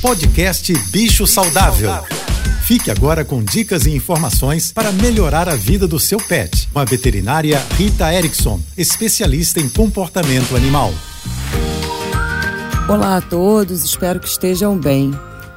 Podcast Bicho Saudável. Fique agora com dicas e informações para melhorar a vida do seu pet, com a veterinária Rita Erickson, especialista em comportamento animal. Olá a todos, espero que estejam bem.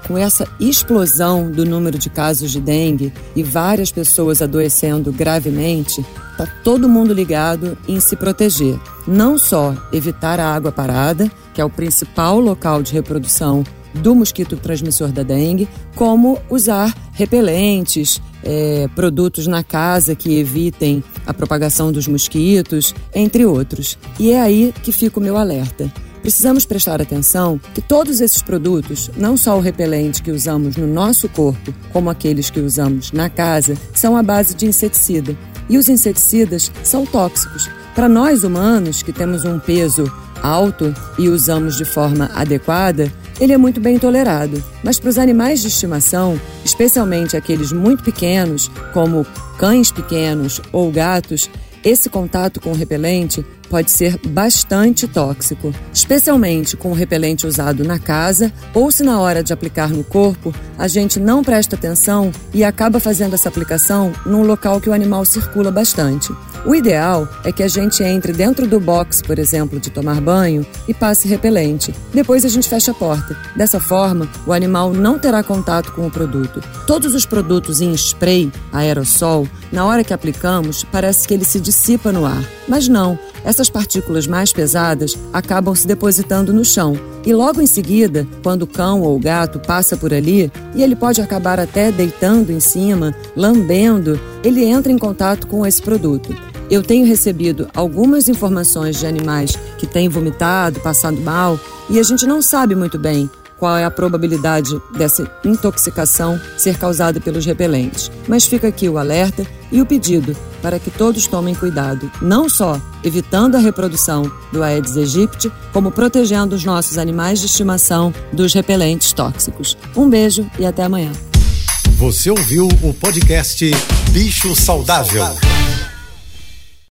Com essa explosão do número de casos de dengue e várias pessoas adoecendo gravemente, está todo mundo ligado em se proteger. Não só evitar a água parada, que é o principal local de reprodução do mosquito transmissor da dengue, como usar repelentes, é, produtos na casa que evitem a propagação dos mosquitos, entre outros. E é aí que fica o meu alerta. Precisamos prestar atenção que todos esses produtos, não só o repelente que usamos no nosso corpo, como aqueles que usamos na casa, são à base de inseticida. E os inseticidas são tóxicos. Para nós humanos, que temos um peso alto e usamos de forma adequada, ele é muito bem tolerado. Mas para os animais de estimação, especialmente aqueles muito pequenos, como cães pequenos ou gatos, esse contato com o repelente pode ser bastante tóxico, especialmente com o repelente usado na casa ou se na hora de aplicar no corpo a gente não presta atenção e acaba fazendo essa aplicação num local que o animal circula bastante. O ideal é que a gente entre dentro do box, por exemplo, de tomar banho e passe repelente. Depois a gente fecha a porta. Dessa forma, o animal não terá contato com o produto. Todos os produtos em spray, aerossol, na hora que aplicamos, parece que ele se dissipa no ar. Mas não, essas partículas mais pesadas acabam se depositando no chão. E logo em seguida, quando o cão ou o gato passa por ali, e ele pode acabar até deitando em cima, lambendo, ele entra em contato com esse produto. Eu tenho recebido algumas informações de animais que têm vomitado, passado mal, e a gente não sabe muito bem qual é a probabilidade dessa intoxicação ser causada pelos repelentes. Mas fica aqui o alerta e o pedido para que todos tomem cuidado, não só evitando a reprodução do Aedes aegypti, como protegendo os nossos animais de estimação dos repelentes tóxicos. Um beijo e até amanhã. Você ouviu o podcast Bicho Saudável.